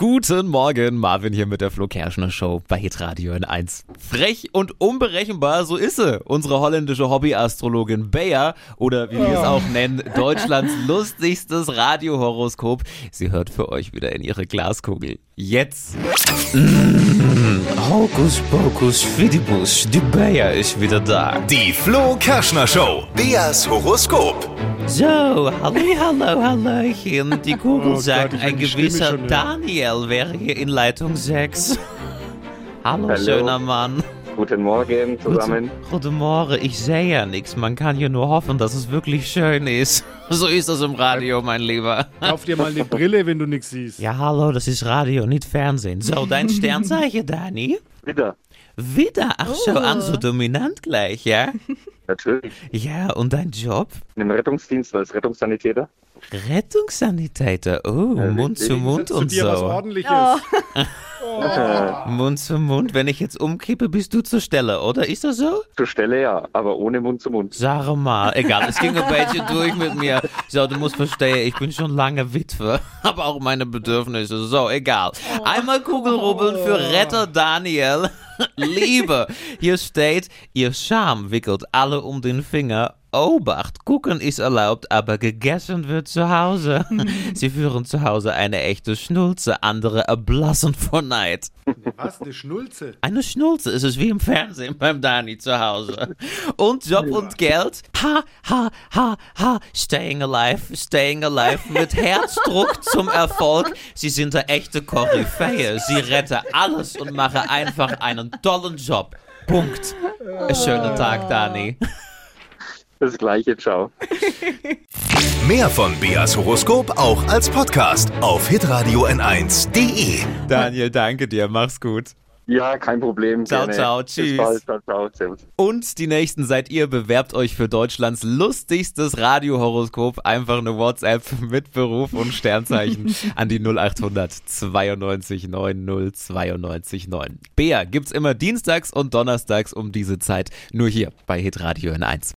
Guten Morgen, Marvin hier mit der Flo Kerschner Show bei Hitradio in 1. Frech und unberechenbar, so ist sie. Unsere holländische Hobbyastrologin Bea oder wie wir es auch nennen, Deutschlands lustigstes Radiohoroskop. Sie hört für euch wieder in ihre Glaskugel. Jetzt. Mmh, Hokus Pokus Fidibus, die Bea ist wieder da. Die Flo Kerschner Show. Beas Horoskop. So, hallo, hallo, hallöchen. Die Kugel Oh sagt, Gott, ein gewisser schon. Daniel wäre hier in Leitung 6. Hallo, Hallo. schöner Mann. Guten Morgen zusammen. Guten, guten Morgen, ich sehe ja nichts. Man kann hier nur hoffen, dass es wirklich schön ist. So ist das im Radio, mein Lieber. Kauf dir mal eine Brille, wenn du nichts siehst. Ja, hallo, das ist Radio, nicht Fernsehen. So, dein Sternzeichen, Dani? Wieder. Wieder, ach so, an so dominant gleich, ja? Natürlich. Ja, und dein Job? Im Rettungsdienst als Rettungssanitäter. Rettungssanitäter, oh, Ja, Mund zu. Mund Zu und dir was so. ordentliches. Mund zu Mund, wenn ich jetzt umkippe, bist du zur Stelle, oder? Ist das so? Zur Stelle ja, aber ohne Mund zu Mund. Sag mal, egal, es ging ein bisschen durch mit mir. So, du musst verstehen, ich bin schon lange Witwe, aber auch meine Bedürfnisse. So, egal. Einmal Kugelrubbeln für Retter Daniel. Liebe, hier steht, ihr Charme wickelt alle um den Finger. Obacht, gucken ist erlaubt, aber gegessen wird zu Hause. Sie führen zu Hause eine echte Schnulze, andere erblassen vor Neid. Was? Eine Schnulze? Eine Schnulze ist es wie im Fernsehen beim Dani zu Hause. Und Job und Geld. Ha, ha, ha, ha. Staying alive, staying alive. Mit Herzdruck zum Erfolg. Sie sind eine echte Koryphäe. Sie retten alles und machen einfach einen tollen Job. Punkt. Einen schönen Tag, Dani. Das gleiche, ciao. Mehr von Beas Horoskop auch als Podcast auf hitradio n1.de. Daniel, danke dir. Mach's gut. Ja, kein Problem. Ciao, gerne. ciao, Bis tschüss. bald, ciao, ciao, servus. Und die nächsten seid ihr. Bewerbt euch für Deutschlands lustigstes Radiohoroskop. Einfach eine WhatsApp mit Beruf und Sternzeichen an die 0800 92 90 92 9. Bea gibt's immer dienstags und donnerstags um diese Zeit. Nur hier bei Hitradio in 1.